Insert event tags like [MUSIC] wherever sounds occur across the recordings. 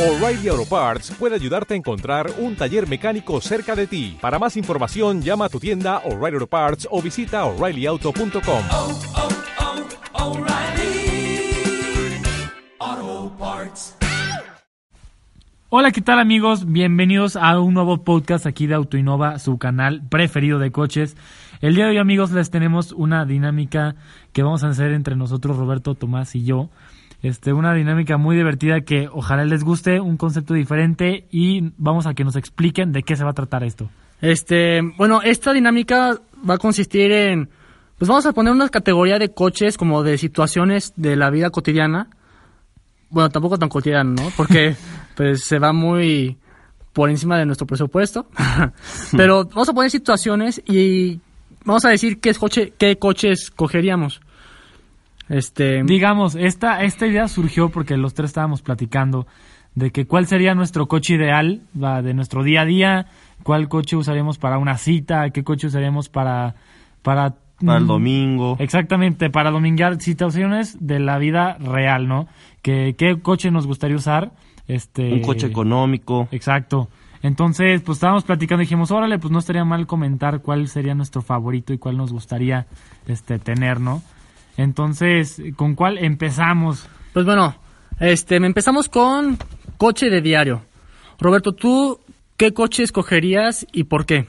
O'Reilly Auto Parts puede ayudarte a encontrar un taller mecánico cerca de ti. Para más información, llama a tu tienda O'Reilly Auto Parts o visita oreillyauto.com. oh, oh, O'Reilly Auto Parts. Hola, ¿qué tal amigos? Bienvenidos a un nuevo podcast aquí de Autoinova, su canal preferido de coches. El día de hoy amigos les tenemos una dinámica que vamos a hacer entre nosotros, Roberto, Tomás y yo. Este, una dinámica muy divertida que ojalá les guste, un concepto diferente y vamos a que nos expliquen de qué se va a tratar esto. Este, bueno, esta dinámica va a consistir en, pues vamos a poner una categoría de coches como de situaciones de la vida cotidiana. Bueno, tampoco tan cotidiana, ¿no? Porque [LAUGHS] pues se va muy por encima de nuestro presupuesto. [LAUGHS] Pero vamos a poner situaciones y vamos a decir qué coche, qué coches cogeríamos. Este, Digamos, esta, esta idea surgió porque los tres estábamos platicando de que cuál sería nuestro coche ideal va, de nuestro día a día, cuál coche usaríamos para una cita, qué coche usaríamos para... Para, Para el mm, domingo. Exactamente, para dominguear situaciones de la vida real, ¿no? Que, ¿Qué coche nos gustaría usar? Este, Un coche económico. Exacto. Entonces, pues estábamos platicando y dijimos, órale, pues no estaría mal comentar cuál sería nuestro favorito y cuál nos gustaría este, tener, ¿no? Entonces, ¿con cuál empezamos? pues bueno, este, empezamos con coche de diario. Roberto, ¿tú qué coche escogerías y por qué?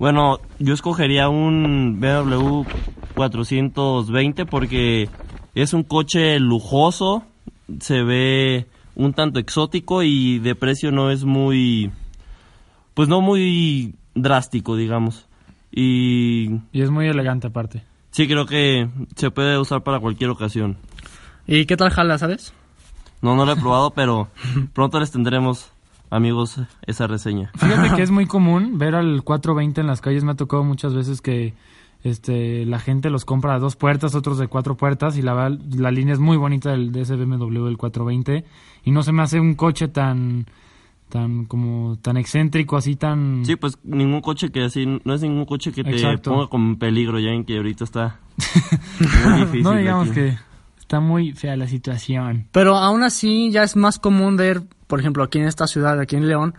Bueno, yo escogería un BMW 420 porque es un coche lujoso, se ve un tanto exótico y de precio no es muy, pues no muy drástico, digamos. Y Y es muy elegante aparte. Sí creo que se puede usar para cualquier ocasión. ¿Y qué tal jala, sabes? No, no lo he probado, [LAUGHS] pero pronto les tendremos, amigos, esa reseña. Fíjate que es [LAUGHS] muy común ver al 420 en las calles. Me ha tocado muchas veces que este, la gente los compra a dos puertas, otros de cuatro puertas. Y la, la línea es muy bonita del, de ese BMW del 420. Y no se me hace un coche tan, tan como tan excéntrico, así tan... Sí, pues ningún coche que así, no es ningún coche que te Exacto. ponga como en peligro, ya en que ahorita está [LAUGHS] muy difícil. no digamos aquí. que está muy fea la situación. Pero aún así ya es más común ver, por ejemplo, aquí en esta ciudad, aquí en León,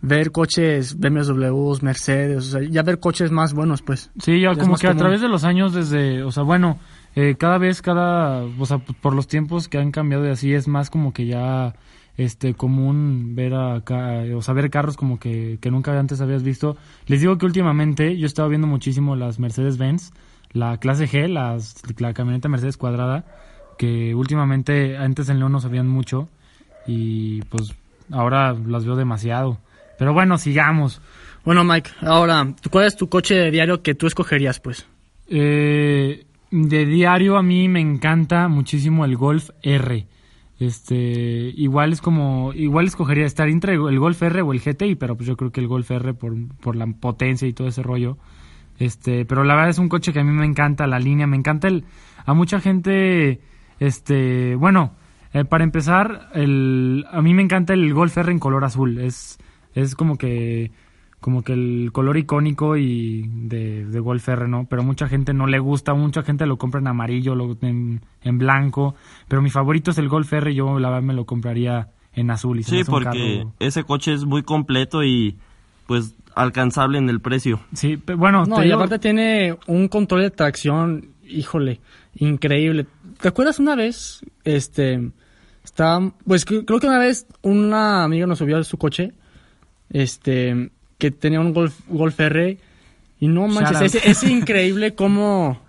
ver coches BMWs, Mercedes, o sea, ya ver coches más buenos, pues. Sí, ya como que a través de los años, desde, o sea, bueno, eh, cada vez, cada, o sea, por los tiempos que han cambiado y así, es más como que ya, este, común ver acá, o sea, ver carros como que, que nunca antes habías visto. Les digo que últimamente yo he estado viendo muchísimo las Mercedes-Benz, la clase G, las, la camioneta Mercedes cuadrada, que últimamente antes en León no sabían mucho y pues ahora las veo demasiado. Pero bueno, sigamos. Bueno, Mike, ahora, ¿cuál es tu coche de diario que tú escogerías, pues? Eh, de diario a mí me encanta muchísimo el Golf R. Este, igual es como, igual escogería estar entre el Golf R o el GTI, pero pues yo creo que el Golf R por, por la potencia y todo ese rollo. Este, pero la verdad es un coche que a mí me encanta la línea, me encanta el, a mucha gente, este, bueno, eh, para empezar, el, a mí me encanta el Golf R en color azul, es, es como que, como que el color icónico y de, de Golf R, ¿no? Pero mucha gente no le gusta, mucha gente lo compra en amarillo, lo, en, en blanco, pero mi favorito es el Golf R, yo la verdad me lo compraría en azul. Y se me Sí, hace un porque carro- ese coche es muy completo y pues alcanzable en el precio. Sí, pe- bueno, No, y digo- aparte tiene un control de tracción, híjole, increíble. ¿Te acuerdas una vez, este, estaba, pues creo que una vez una amiga nos subió a su coche, este, que tenía un Golf, Golf R, y no manches, es, es increíble cómo,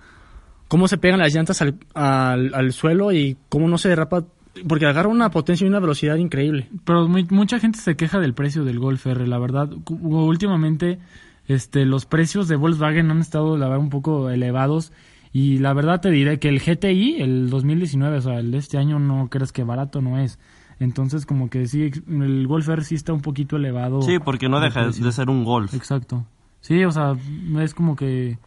cómo se pegan las llantas al, al, al suelo y cómo no se derrapa, porque agarra una potencia y una velocidad increíble. Pero muy- mucha gente se queja del precio del Golf R, la verdad. Últimamente, este, los precios de Volkswagen han estado, la verdad, un poco elevados. Y la verdad te diré que el GTI, el 2019, o sea, el de este año, no crees que barato no es. Entonces, como que sí, el Golf R sí está un poquito elevado. Sí, porque no de deja de ser un Golf. Exacto. Sí, o sea, es como que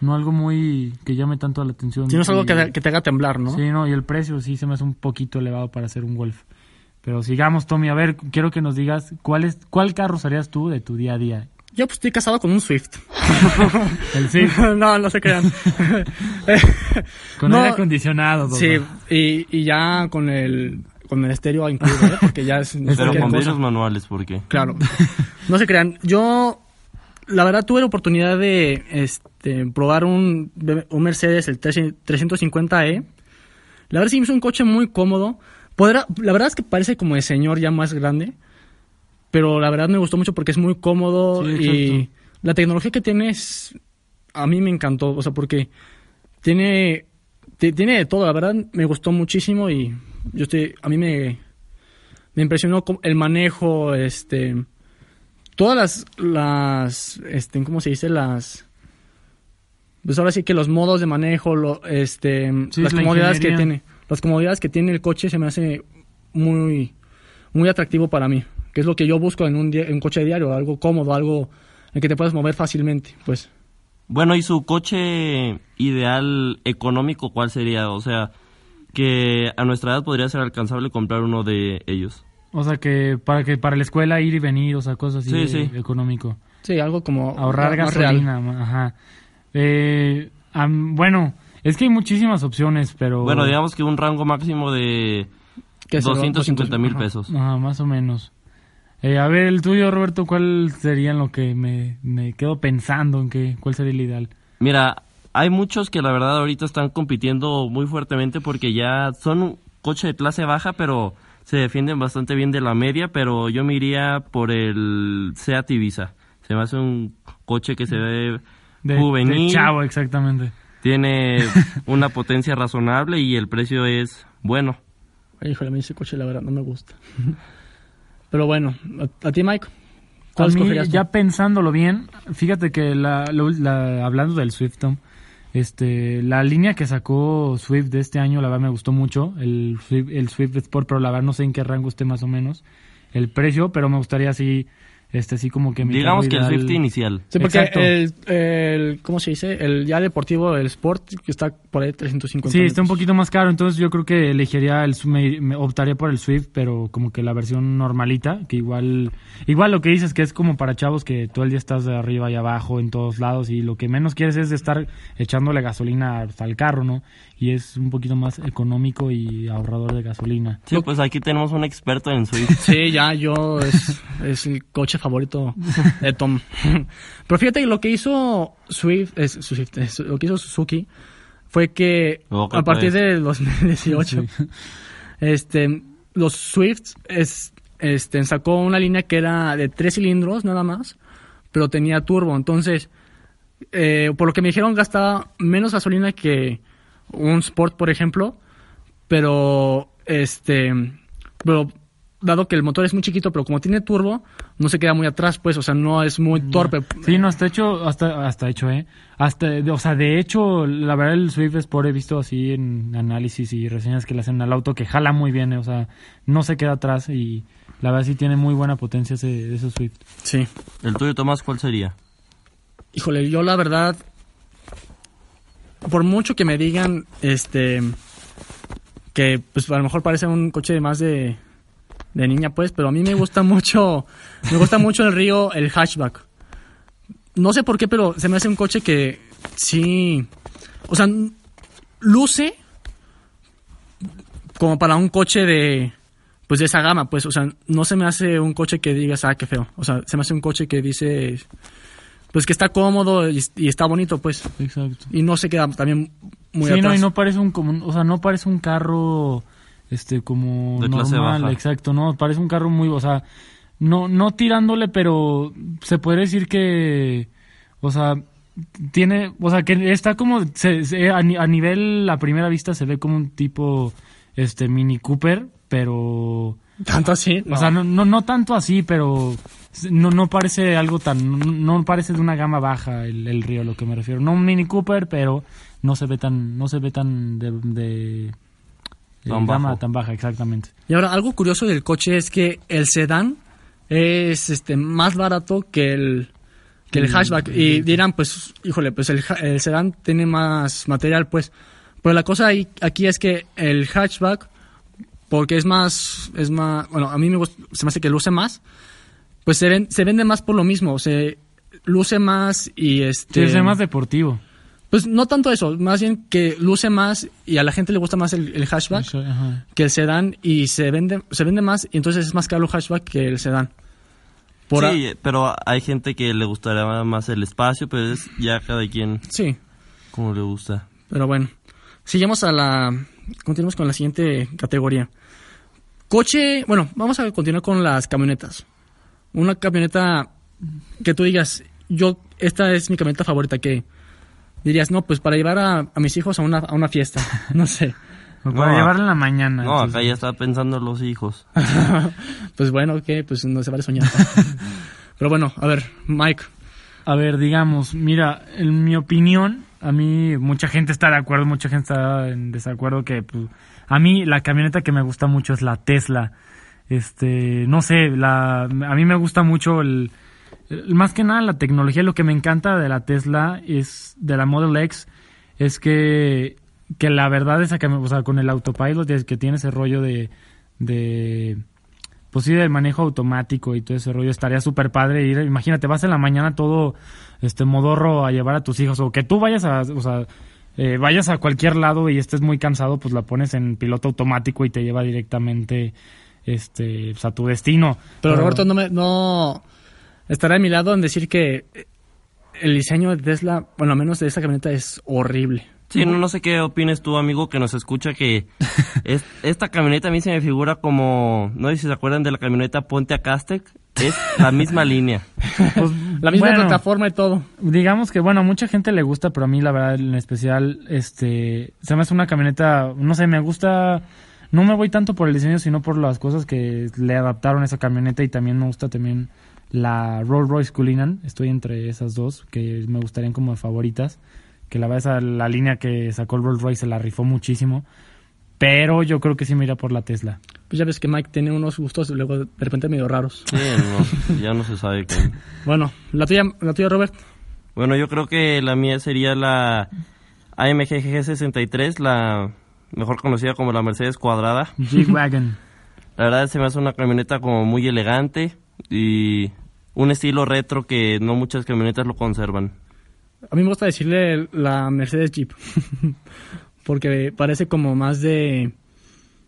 no algo muy que llame tanto la atención. Si no es algo Y- que, te- que te haga temblar, ¿no? Sí, no, y el precio sí se me hace un poquito elevado para hacer un Golf. Pero sigamos, Tommy, a ver, quiero que nos digas cuál es cuál carro usarías tú de tu día a día. Yo pues estoy casado con un Swift. [LAUGHS] El sí, [LAUGHS] no, no se crean. [LAUGHS] con No, aire acondicionado. Sí, y, y ya con el con el estéreo incluido, ¿eh? porque ya es... [LAUGHS] Pero con vidrios manuales, ¿por qué? Claro. [LAUGHS] No se crean. Yo, la verdad, tuve la oportunidad de este, probar un, un Mercedes, el 350e. La verdad sí es un coche muy cómodo. Podrá- la verdad es que parece como de señor ya más grande. Pero la verdad me gustó mucho porque es muy cómodo Sí, y la tecnología que tiene es, a mí me encantó. O sea, porque tiene, ti- tiene de todo. La verdad me gustó muchísimo y yo estoy, a mí me, me impresionó el manejo, este, todas las, las, este, ¿cómo se dice? Las, pues ahora sí que los modos de manejo, lo, este, Sí, las la comodidades que tiene, las comodidades que tiene el coche se me hace muy, muy atractivo para mí, que es lo que yo busco en un, en un coche diario, algo cómodo, algo en el que te puedas mover fácilmente, pues. Bueno, ¿y su coche ideal económico cuál sería? O sea, que a nuestra edad podría ser alcanzable comprar uno de ellos. O sea, que para que para la escuela ir y venir, o sea, cosas así Sí, de- sí. económico. Sí, algo como Ahorrar real. gasolina, ajá. Eh, bueno, es que hay muchísimas opciones, pero... Bueno, digamos que un rango máximo de Que es el 250 mil pesos. Ajá, más o menos. Eh, a ver, el tuyo, Roberto, ¿cuál sería en lo que me, me quedo pensando en qué, cuál sería el ideal? Mira, hay muchos que la verdad ahorita están compitiendo muy fuertemente porque ya son un coche de clase baja, pero se defienden bastante bien de la media, pero yo me iría por el Seat Ibiza. Se me hace un coche que se ve De, juvenil, de chavo, exactamente. tiene [LAUGHS] una potencia razonable y el precio es bueno. Ay, Híjole, a mí ese coche la verdad no me gusta. [LAUGHS] Pero bueno, ¿a, a ti, Mike? A ¿Cuál mí, escogerías tú? ya pensándolo bien, fíjate que la, la- hablando del Swift, Tom, este, la línea que sacó Swift de este año, la verdad me gustó mucho, el Swift, el Swift Sport, pero la verdad no sé en qué rango esté más o menos el precio, pero me gustaría así, este, así como que Digamos que el Swift inicial. Sí, porque el, el, ¿cómo se dice? El ya deportivo, el Sport, que está por ahí 350 Sí, está un poquito más caro, entonces yo creo que elegiría el me, me optaría por el Swift, pero como que la versión normalita, que igual igual lo que dices que es como para chavos que todo el día estás de arriba y abajo en todos lados y lo que menos quieres es de estar echándole gasolina hasta al carro, ¿no? Y es un poquito más económico y ahorrador de gasolina. Sí, pues aquí tenemos un experto en Swift. Sí, ya yo es, es el coche favorito de Tom. [LAUGHS] Pero fíjate lo que hizo Swift, es, Swift, es- lo que hizo Suzuki fue que a partir del 2018, [LAUGHS] este, los Swifts es, este, sacó una línea que era de tres cilindros nada más, pero tenía turbo. Entonces, eh, por lo que me dijeron, gastaba menos gasolina que un Sport, por ejemplo, pero este, pero dado que el motor es muy chiquito, pero como tiene turbo, no se queda muy atrás, pues, o sea, no es muy torpe. Sí, no, hasta hecho, hasta, hasta hecho, ¿eh? Hasta, o sea, de hecho, la verdad el Swift Sport he visto así en análisis y reseñas que le hacen al auto que jala muy bien, ¿eh? o sea, no se queda atrás y la verdad sí tiene muy buena potencia ese, ese Swift. Sí. ¿El tuyo, Tomás, cuál sería? Híjole, yo la verdad, por mucho que me digan, este, que pues a lo mejor parece un coche más de, de niña, pues, pero a mí me gusta [LAUGHS] mucho, me gusta mucho el río, el hatchback. No sé por qué, pero se me hace un coche que sí, o sea, luce como para un coche de, pues de esa gama, pues, o sea, no se me hace un coche que digas, ah, qué feo. O sea, se me hace un coche que dice, pues que está cómodo y, y está bonito, pues. Exacto. Y no se queda también muy sí, no, y no parece un, como, o sea, no parece un carro, este, como De clase normal, baja. exacto, no, parece un carro muy, o sea, no, no tirándole, pero se puede decir que, o sea, tiene, o sea, que está como, se- se- a, ni- a nivel, a primera vista se ve como un tipo, este, Mini Cooper, pero, Tanto así. o sea, no, no, no tanto así, pero no, no parece algo tan, no, no parece de una gama baja el, el río, a lo que me refiero. No un Mini Cooper, pero no se ve tan, no se ve tan de, Tan gama bajo. tan baja, exactamente. Y ahora, algo curioso del coche es que el sedán es este más barato que el, que el hatchback. Y dirán, pues, híjole, pues el, el sedán tiene más material, pues. Pero la cosa ahí, aquí es que el hatchback, porque es más, es más, bueno, a mí me gusta, se me hace que luce más, pues se, ven- se vende más por lo mismo, se luce más y este... Sí, es más deportivo. Pues no tanto eso, más bien que luce más y a la gente le gusta más el, el hatchback que el sedán y se vende, se vende más y entonces es más caro el hatchback que el sedán. Por a- sí, pero hay gente que le gustaría más el espacio, pero es ya cada quien sí, como le gusta. pero bueno. Sigamos a la... Continuamos con la siguiente categoría. Coche... Bueno, vamos a continuar con las camionetas. Una camioneta que tú digas, yo, esta es mi camioneta favorita, que dirías, no, pues para llevar a, a mis hijos a una, a una fiesta, [LAUGHS] no sé. O para No, llevarla en la mañana. No, entonces. acá ya está pensando en los hijos. [LAUGHS] pues bueno, ok, pues no se vale soñar. [LAUGHS] Pero bueno, a ver, Mike, A ver, digamos, mira, en mi opinión, a mí mucha gente está de acuerdo, mucha gente está en desacuerdo que pues, a mí la camioneta que me gusta mucho es la Tesla. Este, no sé, la, a mí me gusta mucho el, más que nada la tecnología, lo que me encanta de la Tesla es de la Model X es que que la verdad es que o sea, con el autopilot que tiene ese rollo de de pues sí, del manejo automático y todo ese rollo estaría súper padre ir. Imagínate, vas en la mañana todo este modorro a llevar a tus hijos o que tú vayas a, o sea, eh, vayas a cualquier lado y estés muy cansado, pues la pones en piloto automático y te lleva directamente este pues, a tu destino. pero Roberto no me, no estará de mi lado en decir que el diseño de Tesla, bueno, al menos de esta camioneta es horrible. Sí, no, no sé qué opines tú, amigo, que nos escucha, que [LAUGHS] es- esta camioneta a mí se me figura como, no sé si se acuerdan de la camioneta Ponte a Castec, es la misma [LAUGHS] línea. Pues, [LAUGHS] La misma bueno, plataforma y todo. digamos que bueno a mucha gente le gusta pero a mí la verdad en especial este se me hace una camioneta no sé me gusta no me voy tanto por el diseño sino por las cosas que le adaptaron a esa camioneta y también me gusta también la Rolls Royce Cullinan estoy entre esas dos que me gustarían como favoritas que la verdad esa, la línea que sacó el Rolls Royce se la rifó muchísimo pero yo creo que sí me iría por la Tesla Pues ya ves que Mike tiene unos gustos luego de repente medio raros. Sí, no, [LAUGHS] ya no se sabe qué. Bueno, la tuya, la tuya Robert. Bueno, yo creo que la mía sería la AMG GG63, la mejor conocida como la Mercedes Cuadrada. G-Wagon [LAUGHS] La verdad se me hace una camioneta como muy elegante y un estilo retro que no muchas camionetas lo conservan. A mí me gusta decirle la Mercedes Jeep. [LAUGHS] Porque parece como más de.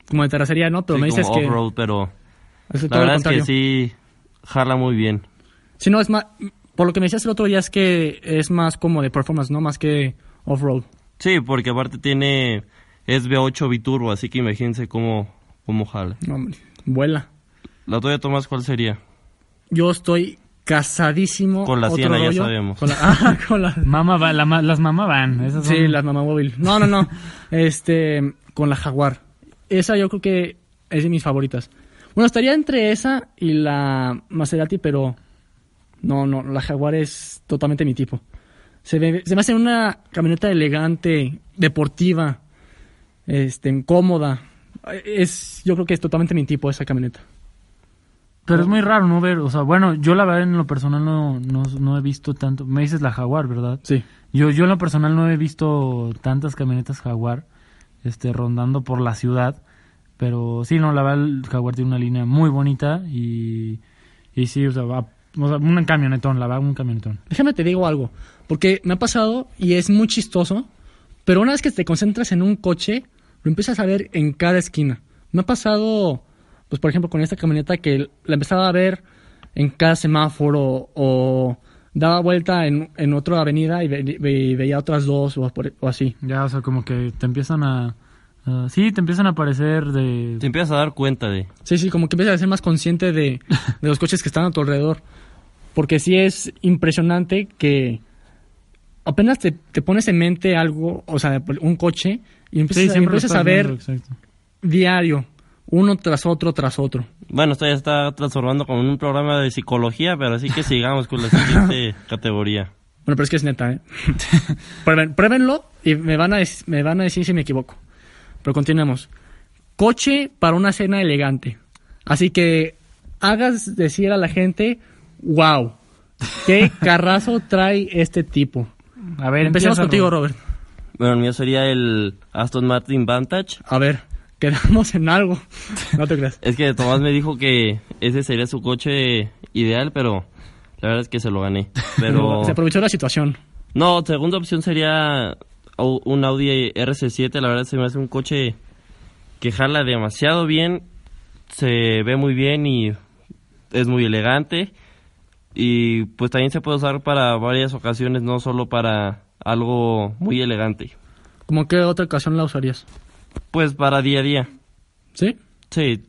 Como de terracería, ¿no? Pero Sí, me dices como que. off-road, pero es la verdad es que sí jala muy bien. Si no, es más. Por lo que me decías el otro día es que es más como de performance, ¿no? Más que off-road. Sí, porque aparte tiene es V8 biturbo, así que imagínense cómo, cómo jala. No, hombre, vuela. La tuya, Tomás, ¿cuál sería? Yo estoy casadísimo. Con la otro Siena, ya rollo, sabemos. Con la, [LAUGHS] ah, con la, Mama va- la las mamá van esas son- Sí, la mamá móvil. No, no, no. Este, con la Jaguar. Esa yo creo que es de mis favoritas. Bueno, estaría entre esa y la Maserati, pero no, no, la Jaguar es totalmente mi tipo. Se, ve- se me hace una camioneta elegante, deportiva, este, cómoda. Es, yo creo que es totalmente mi tipo esa camioneta. Pero es muy raro no ver, o sea, bueno, yo la verdad en lo personal no, no, no he visto tanto. Me dices la Jaguar, ¿verdad? Sí. Yo, yo en lo personal no he visto tantas camionetas Jaguar este, rondando por la ciudad. Pero sí, no, la verdad el Jaguar tiene una línea muy bonita y, y sí, o sea, va, o sea, un camionetón, la verdad, un camionetón. Déjame te digo algo, porque me ha pasado y es muy chistoso, pero una vez que te concentras en un coche, lo empiezas a ver en cada esquina. Me ha pasado, pues por ejemplo, con esta camioneta que la empezaba a ver en cada semáforo o daba vuelta en, en otra avenida y, ve- ve- veía otras dos o, así. Ya, o sea, como que te empiezan a... sí, te empiezan a aparecer de... Te empiezas a dar cuenta de... Sí, sí, como que empiezas a ser más consciente de, de los coches que están a tu alrededor. Porque sí es impresionante que apenas te, te pones en mente algo, o sea, un coche, y empiezas, Sí, a- empiezas a ver viendo, diario, uno tras otro, tras otro. Bueno, esto ya está transformando como en un programa de psicología, pero así que sigamos con la siguiente [LAUGHS] categoría. Bueno, pero es que es neta, ¿eh? [LAUGHS] Prueben- pruébenlo y me van, a, me van a decir si me equivoco. Pero continuemos. Coche para una cena elegante. Así que hagas decir a la gente, wow, qué carrazo trae este tipo. A ver, Empecemos contigo, Robert. Robert. Bueno, el mío sería el Aston Martin Vantage. A ver, quedamos en algo. No te creas. Es que Tomás me dijo que ese sería su coche ideal, pero la verdad es que se lo gané. Pero [LAUGHS] Se aprovechó la situación. No, segunda opción sería un Audi RC7. La verdad se me hace un coche que jala demasiado bien, se ve muy bien y es muy elegante. Y pues también se puede usar para varias ocasiones, no solo para algo muy elegante. ¿Cómo qué otra ocasión la usarías? Pues para día a día. ¿Sí? Sí.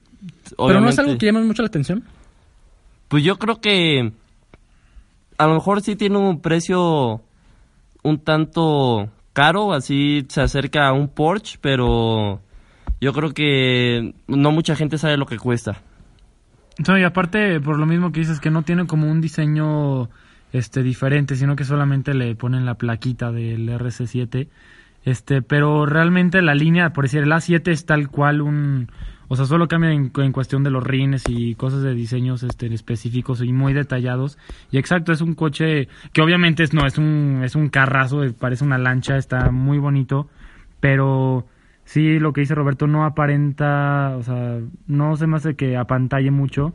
Pero no es algo que llame mucho la atención. Pues yo creo que a lo mejor sí tiene un precio un tanto caro, así se acerca a un Porsche, pero yo creo que no mucha gente sabe lo que cuesta. No, y aparte, por lo mismo que dices, que no tiene como un diseño este diferente, sino que solamente le ponen la plaquita del RC7. Este, pero realmente la línea, por decir, el A7 es tal cual un... O sea, solo cambia en, cuestión de los rines y cosas de diseños este, específicos y muy detallados. Y exacto, es un coche que obviamente es, no, es un, es un carrazo, eh, parece una lancha, está muy bonito, pero sí, lo que dice Roberto no aparenta, o sea, no se me hace que apantalle mucho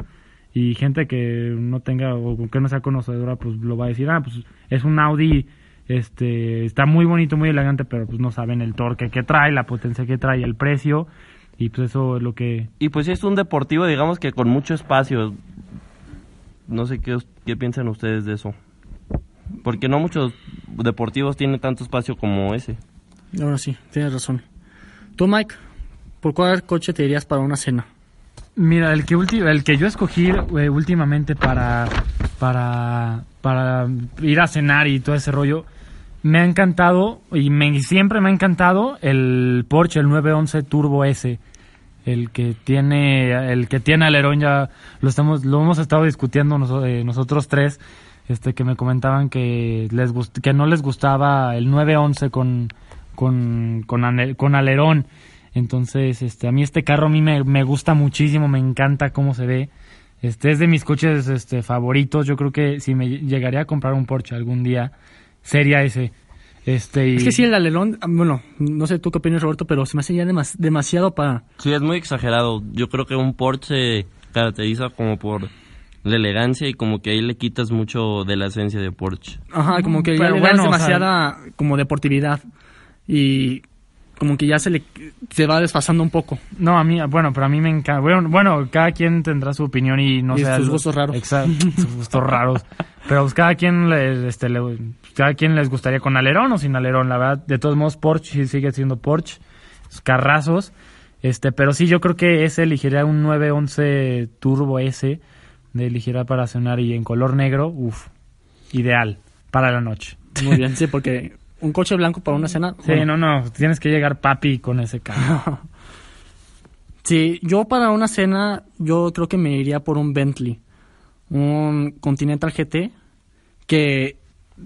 y gente que no tenga o que no sea conocedora pues lo va a decir, ah, pues es un Audi, este, está muy bonito, muy elegante, pero pues no saben el torque que trae, la potencia que trae, el precio y pues eso es lo que... Y pues es un deportivo, digamos que con mucho espacio. No sé qué, qué piensan ustedes de eso. Porque no muchos deportivos tienen tanto espacio como ese. Ahora sí, tienes razón. Tú, Mike, ¿por cuál coche te irías para una cena? Mira, el que, el que yo escogí eh, últimamente para, para, para ir a cenar y todo ese rollo, me ha encantado y me, siempre me ha encantado el Porsche, el 911 Turbo S. El que tiene, el que tiene alerón ya lo estamos, lo hemos estado discutiendo eh, nosotros tres, este que me comentaban que les que no les gustaba el 911 con, con, con, con alerón. Entonces, este, a mí este carro a mí me, me gusta muchísimo, me encanta cómo se ve. Este es de mis coches este, favoritos. Yo creo que si me llegaría a comprar un Porsche algún día, sería ese. Este, y- Es que sí, el alerón, ah, bueno, no sé tú qué opinas, Roberto, pero se me hace ya demas- demasiado para... Sí, es muy exagerado. Yo creo que un Porsche se caracteriza como por la elegancia y como que ahí le quitas mucho de la esencia de Porsche. Ajá, como que ya le das bueno, o sea- demasiada como deportividad y como que ya se le se va desfasando un poco. No, a mí, bueno, pero a mí me encanta. Bueno, bueno, cada quien tendrá su opinión y no Y sé. sus gustos raros. Exacto, [LAUGHS] sus gustos raros. Pero pues cada quien, le, este, le- cada quien les gustaría con alerón o sin alerón. La verdad, de todos modos, Porsche sigue siendo Porsche. Sus carrazos. Este, pero sí, yo creo que ese elegiría un 911 Turbo S. De elegiría para cenar y en color negro. Uf, ideal para la noche. Muy bien, [LAUGHS] sí, porque un coche blanco para una cena. Sí, bueno, no, no, tienes que llegar papi con ese carro. [LAUGHS] Sí, yo para una cena, yo creo que me iría por un Bentley, un Continental GT, que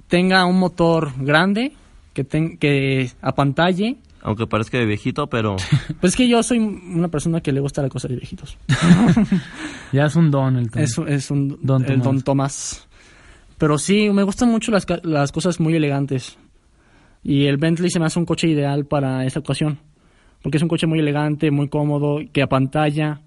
tenga un motor grande, que, ten- que apantalle. Aunque parezca de viejito, pero [LAUGHS] Pues es que yo soy una persona que le gusta la cosa de viejitos. [LAUGHS] ya es un don el tema. Es, es un Don el Tomás. Don Tomás. Pero sí, me gustan mucho las, ca- las cosas muy elegantes. Y el Bentley se me hace un coche ideal para esa ocasión. Porque es un coche muy elegante, muy cómodo, que apantalla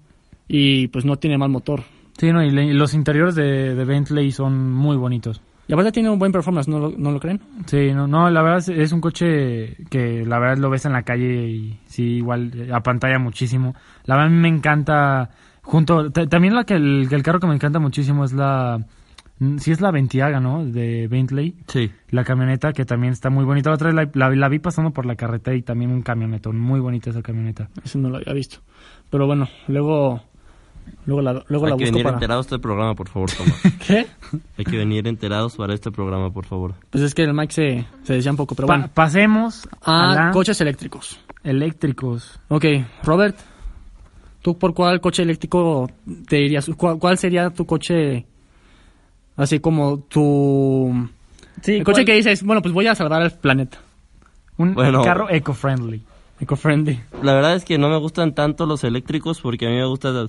y pues no tiene mal motor. Sí, no, y, le- los interiores de, de Bentley son muy bonitos. Y aparte tiene un buen performance, ¿no lo, no lo creen? Sí, no, no, la verdad es, es un coche que la verdad lo ves en la calle y sí, igual eh, apantalla muchísimo. La verdad a mí me encanta, junto, ta- también la que el, el carro que me encanta muchísimo es la, mm, sí es la Ventiaga, ¿no? De Bentley. sí. La camioneta que también está muy bonita. La otra vez la, la- la vi pasando por la carretera y también un camionetón. Muy bonita esa camioneta. Eso no lo había visto. Pero bueno, luego, luego la, luego Hay la que venir para... enterados de este programa, por favor, Tomás. [LAUGHS] ¿Qué? Hay que venir enterados para este programa, por favor. Pues es que el Mike se, se decía un poco, pero Pa- bueno. pasemos a, A la- coches eléctricos. eléctricos. Ok, Robert, ¿tú por cuál coche eléctrico te irías? ¿Cuál, cuál sería tu coche, así como tu... Sí, el coche que dices, bueno, pues voy a salvar al planeta, Un Bueno. carro eco-friendly. eco-friendly. La verdad es que no me gustan tanto los eléctricos porque a mí me gusta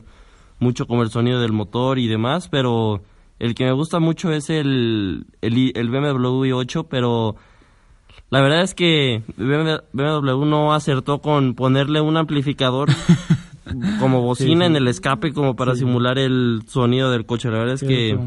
mucho como el sonido del motor y demás, pero el que me gusta mucho es el, el, i- el BMW i8, pero la verdad es que BMW no acertó con ponerle un amplificador [LAUGHS] como bocina en el escape como para simular el sonido del coche. La verdad es Sí, que.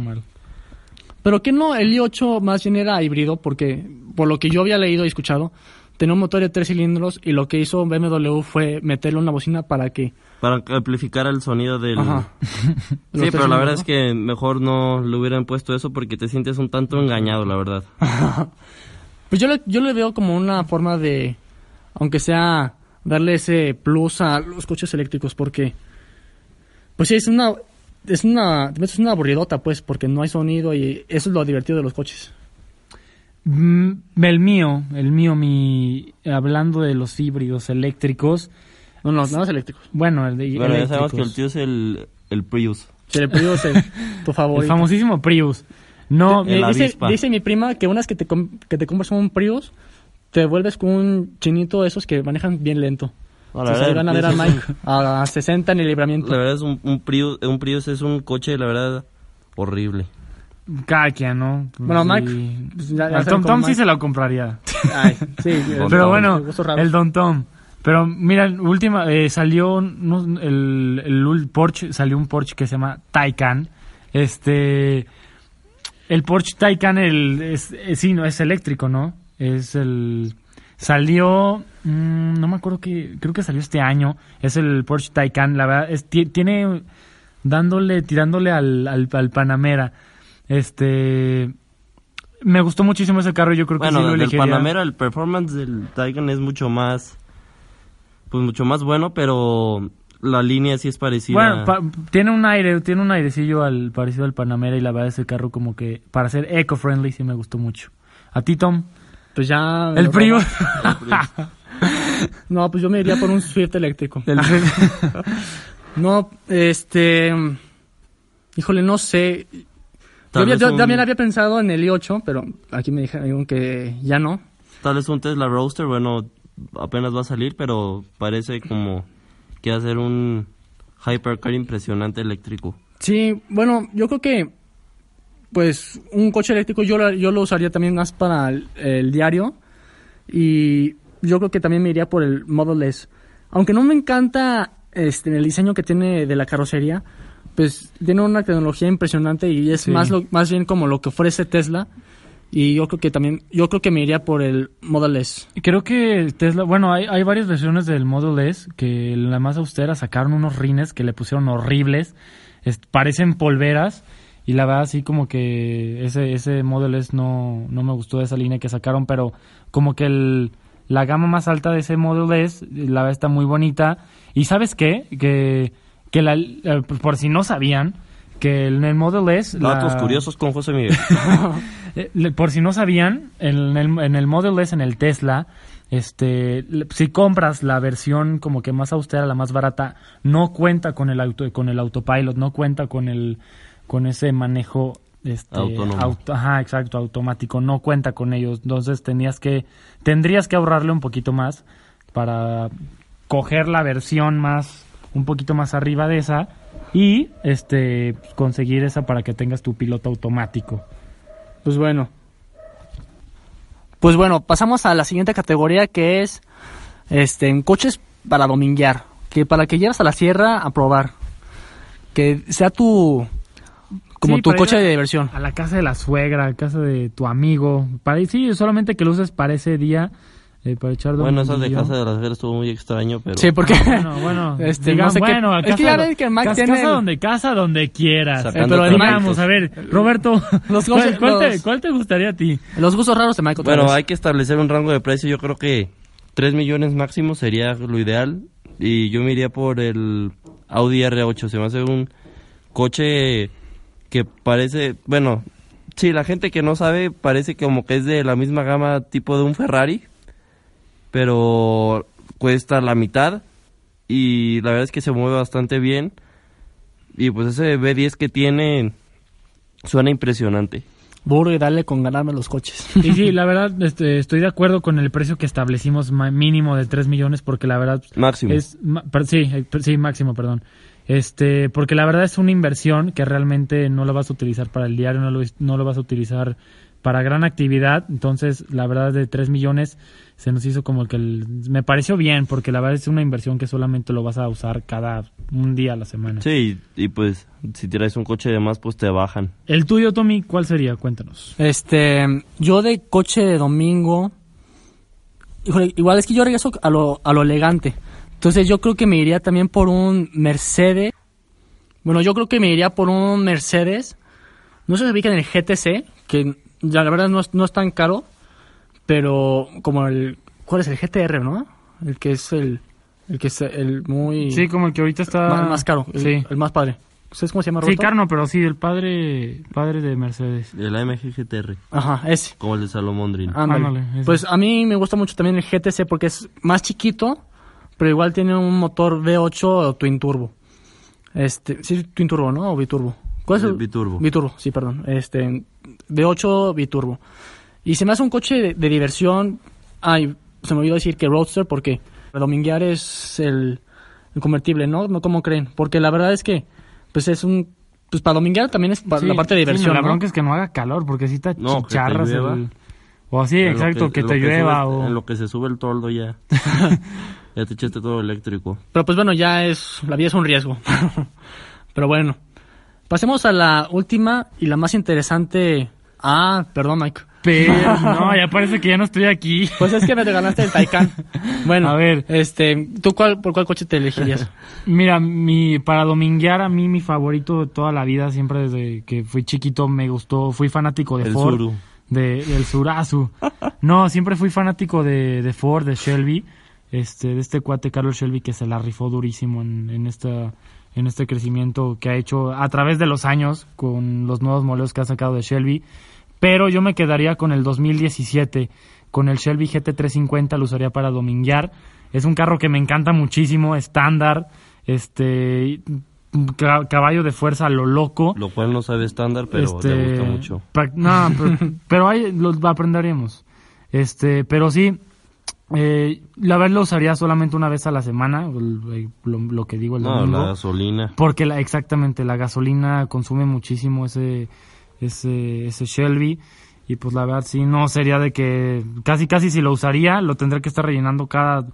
Pero que no, el i8 más bien era híbrido porque, por lo que yo había leído y escuchado, tenía un motor de tres cilindros y lo que hizo BMW fue meterle una bocina para que... Para amplificar el sonido del... Ajá. [LAUGHS] Sí, pero la verdad es que mejor no le hubieran puesto eso porque te sientes un tanto engañado, la verdad. [LAUGHS] Pues yo le, yo le veo como una forma de, aunque sea, darle ese plus a los coches eléctricos, porque, pues sí, es una, es una, es una aburridota, pues, porque no hay sonido y eso es lo divertido de los coches. Mm, El mío, el mío, mi hablando de los híbridos eléctricos, No, no, nada más eléctricos. bueno, el de Bueno, ya sabemos que el tío es el, el Prius. Le pidió ese, tu el favorito. famosísimo Prius. No, El Me dice, mi prima que unas que te, que te compras un Prius, te vuelves con un chinito de esos que manejan bien lento. No, la Se verdad, a el Mike a 60 en el libramiento. La verdad es un, un Prius, un Prius es un coche, la verdad, horrible. cada quien, ¿no? Bueno, Sí. Mike, pues, ya- ya Al saben Tom Tom sí se lo compraría. Ay, sí, [LAUGHS] Pero Tom. bueno, el Don Tom. Pero mira, última, eh, salió no, el, el Porsche, salió un Porsche que se llama Taycan. Este, el Porsche Taycan, el, es, es- sí, no, es eléctrico, ¿no? Es el, salió, mm, no me acuerdo que, creo que salió este año. Es el Porsche Taycan, la verdad, es, ti- tiene, dándole, tirándole al, al, al Panamera. Este, me gustó muchísimo ese carro, yo creo que sí lo elegiría. Panamera, el performance del Taycan es mucho más, pues mucho más bueno, pero la línea sí es parecida. Bueno, pa- tiene un aire, tiene un airecillo al parecido al Panamera y la verdad ese carro como que para ser eco-friendly sí me gustó mucho. ¿A ti, Tom? Pues ya... El robo. [LAUGHS] No, pues yo me iría por un Swift eléctrico. El- [LAUGHS] No, este... Híjole, no sé. Yo, había- yo un- también había pensado en el i8, pero aquí me dijeron que ya no. Tal vez un Tesla Roadster, bueno, apenas va a salir, pero parece como que va a ser un hypercar impresionante eléctrico. Sí, bueno, yo creo que pues un coche eléctrico yo, lo- yo lo usaría también más para el, el diario y yo creo que también me iría por el Model S. Aunque no me encanta este el diseño que tiene de la carrocería, pues tiene una tecnología impresionante y es Sí. más lo, más bien como lo que ofrece Tesla y yo creo que también yo creo que me iría por el Model S. Creo que Tesla, bueno, hay, hay varias versiones del Model S que la más austera sacaron unos rines que le pusieron horribles, es- parecen polveras y la verdad sí como que ese ese Model S no, no me gustó esa línea que sacaron, pero como que el, la gama más alta de ese Model S, la verdad está muy bonita y ¿sabes qué? Que, que la, eh, por si no sabían, que en el Model S... Datos la- curiosos con José Miguel. [LAUGHS] eh, por si no sabían, en el, en el Model S, en el Tesla, este, si compras la versión como que más austera, la más barata, no cuenta con el auto, con el autopilot, no cuenta con el, con ese manejo, este, Autónomo. auto- ajá, exacto, automático, no cuenta con ellos. Entonces tenías que, tendrías que ahorrarle un poquito más para coger la versión más, un poquito más arriba de esa y, este, conseguir esa para que tengas tu piloto automático. Pues bueno. Pues bueno, pasamos a la siguiente categoría que es este en coches para dominguear, que para que llevas a la sierra a probar. Que sea tu como Sí, tu coche de diversión. A la casa de la suegra, a la casa de tu amigo. Para, sí, solamente que lo uses para ese día, eh, para echar bueno, esa de casa de las veras estuvo muy extraño, pero... Sí, porque Bueno, bueno, [LAUGHS] Este, digan, no sé bueno, a es que casa ya que Mike casa, tiene casa el- donde casa donde quieras. Sacando pero Digamos, a ver, Roberto, [LAUGHS] Los ¿cuál, coches- cuál te, los- cuál te gustaría a ti? los gustos raros de Michael. Bueno, hay que establecer un rango de precio. Yo creo que 3 millones máximo sería lo ideal. Y yo me iría por el Audi R8. Se me hace un coche que parece. Bueno, sí, la gente que no sabe parece como que es de la misma gama tipo de un Ferrari. Pero cuesta la mitad. Y la verdad es que se mueve bastante bien. Y pues ese B10 que tiene suena impresionante. Burro y dale con ganarme los coches. Y sí, [LAUGHS] la verdad, este, estoy de acuerdo con el precio que establecimos mínimo de 3 millones porque la verdad Máximo. es ma- per- sí, eh, per- sí, máximo, perdón. Este, porque la verdad es una inversión que realmente no lo vas a utilizar para el diario, no lo, no lo vas a utilizar para gran actividad. Entonces, la verdad, de 3 millones se nos hizo como que el- me pareció bien, porque la verdad es una inversión que solamente lo vas a usar cada un día a la semana. Sí, y, y pues si traes un coche de más, pues te bajan. El tuyo, Tommy, ¿cuál sería? Cuéntanos. Este, yo de coche de domingo, híjole, igual es que yo regreso a lo, a lo elegante. Entonces yo creo que me iría también por un Mercedes. Bueno, yo creo que me iría por un Mercedes. No sé si se ubica en el GTC, que ya la verdad no es, no es tan caro, pero como el... ¿Cuál es el GTR, no? El que es el... El que es el muy... Sí, como el que ahorita está... más, más caro, el, Sí. el más padre. ¿Sabes cómo se llama, Sí? Carno, pero sí, el padre, padre de Mercedes. El AMG GTR, Ajá, ese. como el de Salomondrin. Ándale. Pues a mí me gusta mucho también el GTC porque es más chiquito, pero igual tiene un motor V8 Twin Turbo. Este, sí, Twin Turbo, ¿no? O Biturbo. ¿Cuál es El biturbo. Biturbo, sí, perdón. Este, V8 Biturbo. Y se me hace un coche de, de diversión. Ay, se me olvidó decir que Roadster porque dominguear es el, el convertible, ¿no? No como creen. Porque la verdad es que, pues es un, pues para dominguear también es para Sí, la parte de sí, diversión, la ¿no? bronca es que no haga calor, porque si te No, que te chicharras el... O sí, En exacto, que, te llueva sube- o... En lo que se sube el toldo ya. [LAUGHS] ya te echaste todo eléctrico. Pero pues bueno, ya es, la vida es un riesgo. [LAUGHS] Pero bueno, pasemos a la última y la más interesante. Ah, perdón, Mike. Pero, [LAUGHS] no, ya parece que ya no estoy aquí. Pues es que me regalaste el Taycan. Bueno, A ver. este, ¿tú cuál, por cuál coche te elegirías? [LAUGHS] Mira, mi, para dominguear a mí mi favorito de toda la vida, siempre desde que fui chiquito me gustó, fui fanático de El Ford. Suru. De, del Surazu. No, siempre fui fanático de, de Ford, de Shelby, este, de este cuate Carlos Shelby que se la rifó durísimo en, en esta en este crecimiento que ha hecho a través de los años con los nuevos modelos que ha sacado de Shelby. Pero yo me quedaría con el 2017, con el Shelby GT350, lo usaría para dominguear. Es un carro que me encanta muchísimo, estándar, este ca- caballo de fuerza lo loco. Lo cual no sabe estándar, pero Este, le gusta mucho. No, pero, [LAUGHS] pero ahí lo aprenderemos. Este, pero sí, eh, la verdad lo usaría solamente una vez a la semana, lo, lo que digo el No, domingo. la gasolina. Porque la, exactamente, la gasolina consume muchísimo ese, ese, ese Shelby. Y pues la verdad sí, no sería de que casi casi si lo usaría, lo tendré que estar rellenando cada,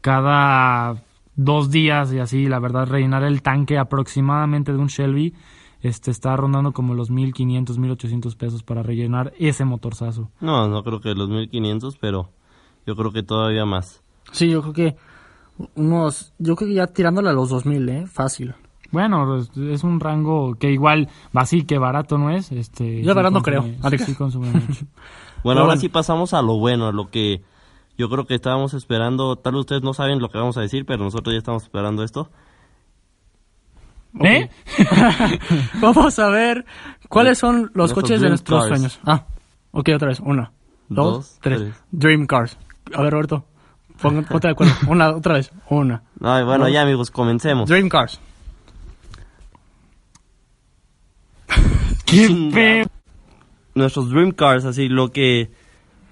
cada dos días y así, la verdad, rellenar el tanque aproximadamente de un Shelby, este está rondando como los 1500, 1800 pesos para rellenar ese motorzazo. No, no creo que los 1500, pero yo creo que todavía más. Sí, yo creo que unos, yo creo que ya tirándole a los 2000, eh, fácil. Bueno, es, un rango que igual va así que barato no es, este Yo barato no consume- creo. Sí, sí consume [LAUGHS] mucho. Bueno, ahora bueno. sí pasamos a lo bueno, a lo que yo creo que estábamos esperando. Tal vez ustedes no saben lo que vamos a decir, pero nosotros ya estamos esperando esto. ¿Eh? [LAUGHS] Vamos a ver cuáles son los Nuestros coches de nuestros cars. sueños. Ah, ok, otra vez. Una, dos, Dos, tres. tres. Dream Cars. A ver, Roberto. pon- Ponte de acuerdo. Una, otra vez. Una. Ay, bueno, No. ya amigos, comencemos. Dream Cars. [LAUGHS] Nuestros dream cars, así lo que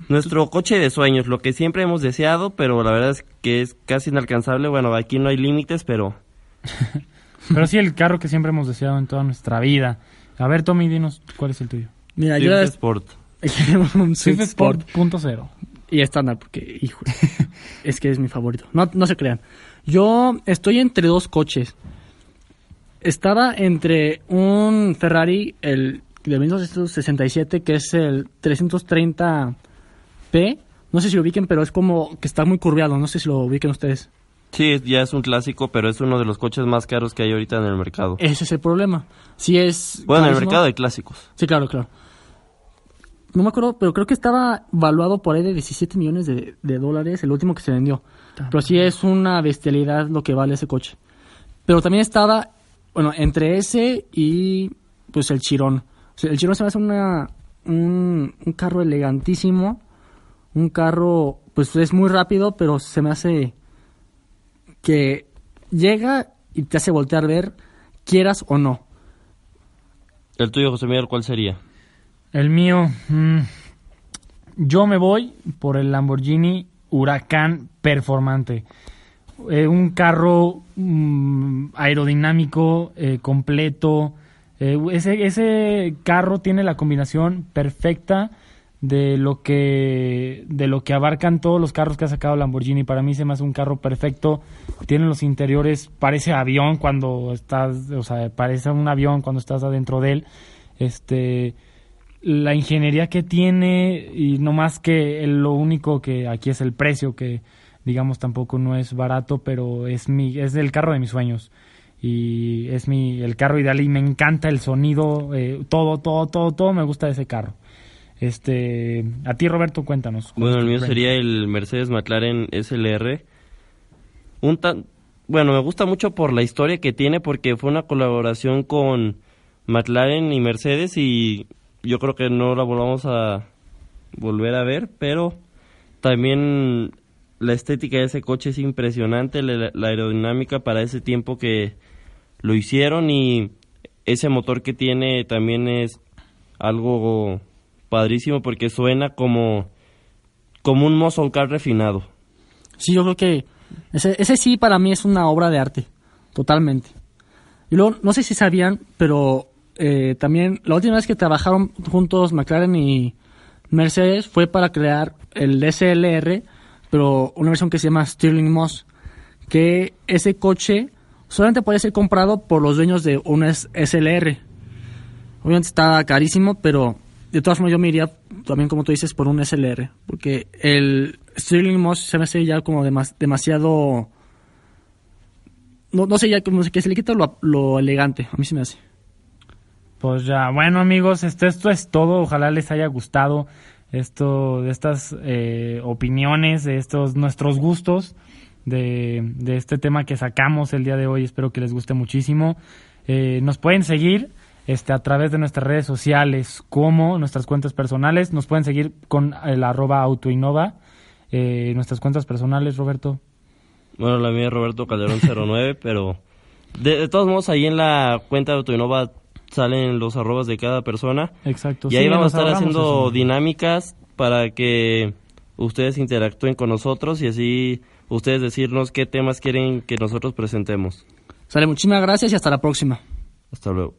nuestro coche de sueños, lo que siempre hemos deseado, pero la verdad es que es casi inalcanzable. Bueno, aquí no hay límites, pero [LAUGHS] Pero sí, el carro que siempre hemos deseado en toda nuestra vida. A ver, Tommy, dinos cuál es el tuyo. Mira, yo Swift es Sport. [LAUGHS] un Swift Swift Sport Sport punto cero. Y estándar, porque, hijo, es que es mi favorito. No, no se crean. Yo estoy entre dos coches. Estaba entre un Ferrari, el de 1967, que es el 330P. No sé si lo ubiquen, pero es como que está muy curveado. No sé si lo ubiquen ustedes. Sí, ya es un clásico, pero es uno de los coches más caros que hay ahorita en el mercado. Ese es el problema. Si es. Bueno, en el mercado de clásicos. Sí, claro, claro. No me acuerdo, pero creo que estaba valuado por ahí de 17 millones de, de dólares, el último que se vendió. Pero sí es una bestialidad lo que vale ese coche. Pero también estaba, bueno, entre ese y pues el Chirón. O sea, el Chirón se me hace una, un, un carro elegantísimo. Un carro, pues es muy rápido, pero se me hace que llega y te hace voltear a ver, quieras o no. El tuyo, José Miguel, ¿cuál sería? El mío, mm, yo me voy por el Lamborghini Huracán Performante. Eh, un carro mm, aerodinámico, eh, completo. Eh, ese, ese carro tiene la combinación perfecta de lo que de lo que abarcan todos los carros que ha sacado Lamborghini. Para mí se me hace un carro perfecto. Tiene los interiores, parece avión cuando estás, o sea, parece un avión cuando estás adentro de él. Este la ingeniería que tiene y no más que el- lo único que aquí es el precio que digamos tampoco no es barato, pero es mi es el carro de mis sueños y es mi el carro ideal y me encanta el sonido, eh, todo todo todo todo me gusta de ese carro. Este, a ti Roberto, cuéntanos. ¿cuál Bueno, el mío sería el Mercedes McLaren SLR. Un tan, bueno, me gusta mucho por la historia que tiene porque fue una colaboración con McLaren y Mercedes y yo creo que no la volvamos a volver a ver, pero también la estética de ese coche es impresionante, la, aerodinámica para ese tiempo que lo hicieron y ese motor que tiene también es algo padrísimo porque suena como como un muscle car refinado. Sí, yo creo que ese, ese sí para mí es una obra de arte, totalmente. Y luego, no sé si sabían, pero eh, también la última vez que trabajaron juntos McLaren y Mercedes fue para crear el SLR, pero una versión que se llama Stirling Moss, que ese coche solamente puede ser comprado por los dueños de un SLR. Obviamente está carísimo, pero de todas formas yo me iría también, como tú dices, por un SLR. Porque el Stirling Moss se me hace ya como demas- demasiado... No, no sé, ya como que se le quita lo, lo elegante. A mí se me hace. Pues ya, bueno amigos, esto, esto es todo. Ojalá les haya gustado esto, estas eh, opiniones, estos nuestros gustos, de, de este tema que sacamos el día de hoy. Espero que les guste muchísimo. Eh, nos pueden seguir este, a través de nuestras redes sociales, como nuestras cuentas personales. Nos pueden seguir con el arroba autoinova. Eh, nuestras cuentas personales, Roberto. Bueno, la mía es Roberto Calderón 09, pero de, de todos modos ahí en la cuenta de Autoinova salen los arrobas de cada persona. Exacto. Y ahí Sí, vamos a estar haciendo eso. dinámicas para que ustedes interactúen con nosotros y así ustedes decirnos qué temas quieren que nosotros presentemos. Sale, muchísimas gracias y hasta la próxima. Hasta luego.